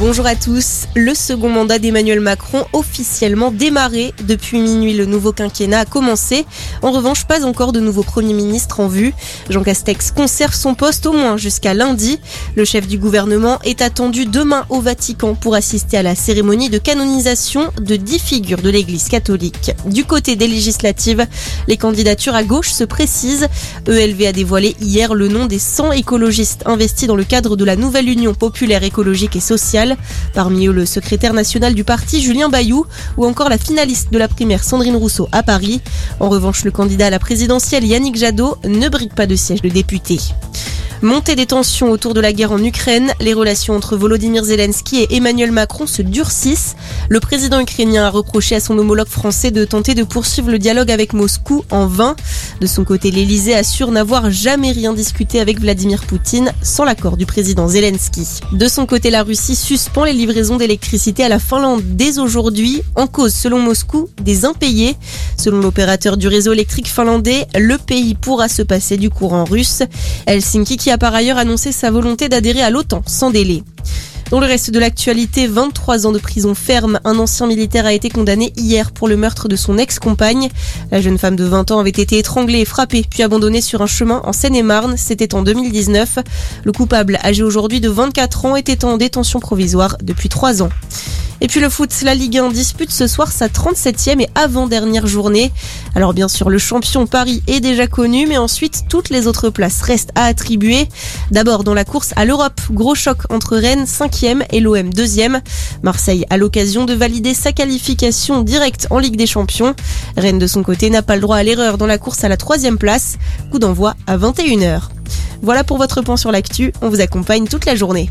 Bonjour à tous. Le second mandat d'Emmanuel Macron officiellement démarré. Depuis minuit, le nouveau quinquennat a commencé. En revanche, pas encore de nouveau Premier ministre en vue. Jean Castex conserve son poste au moins jusqu'à lundi. Le chef du gouvernement est attendu demain au Vatican pour assister à la cérémonie de canonisation de dix figures de l'Église catholique. Du côté des législatives, les candidatures à gauche se précisent. ELV a dévoilé hier le nom des 100 écologistes investis dans le cadre de la nouvelle Union populaire écologique et sociale. Parmi eux, le secrétaire national du parti, Julien Bayou, ou encore la finaliste de la primaire, Sandrine Rousseau, à Paris. En revanche, le candidat à la présidentielle, Yannick Jadot, ne brigue pas de siège de député. Montée des tensions autour de la guerre en Ukraine, les relations entre Volodymyr Zelensky et Emmanuel Macron se durcissent. Le président ukrainien a reproché à son homologue français de tenter de poursuivre le dialogue avec Moscou en vain. De son côté, l'Elysée assure n'avoir jamais rien discuté avec Vladimir Poutine sans l'accord du président Zelensky. De son côté, la Russie suspend les livraisons d'électricité à la Finlande dès aujourd'hui, en cause, selon Moscou, des impayés. Selon l'opérateur du réseau électrique finlandais, le pays pourra se passer du courant russe. Helsinki a par ailleurs annoncé sa volonté d'adhérer à l'OTAN sans délai. Dans le reste de l'actualité, 23 ans de prison ferme. Un ancien militaire a été condamné hier pour le meurtre de son ex-compagne. La jeune femme de 20 ans avait été étranglée et frappée, puis abandonnée sur un chemin en Seine-et-Marne. C'était en 2019. Le coupable, âgé aujourd'hui de 24 ans, était en détention provisoire depuis 3 ans. Et puis le foot, la Ligue 1 dispute ce soir sa 37e et avant-dernière journée. Alors bien sûr, le champion Paris est déjà connu, mais ensuite toutes les autres places restent à attribuer. D'abord dans la course à l'Europe, gros choc entre Rennes 5e et l'OM 2e. Marseille a l'occasion de valider sa qualification directe en Ligue des Champions. Rennes de son côté n'a pas le droit à l'erreur dans la course à la troisième place. Coup d'envoi à 21h. Voilà pour votre point sur l'actu, on vous accompagne toute la journée.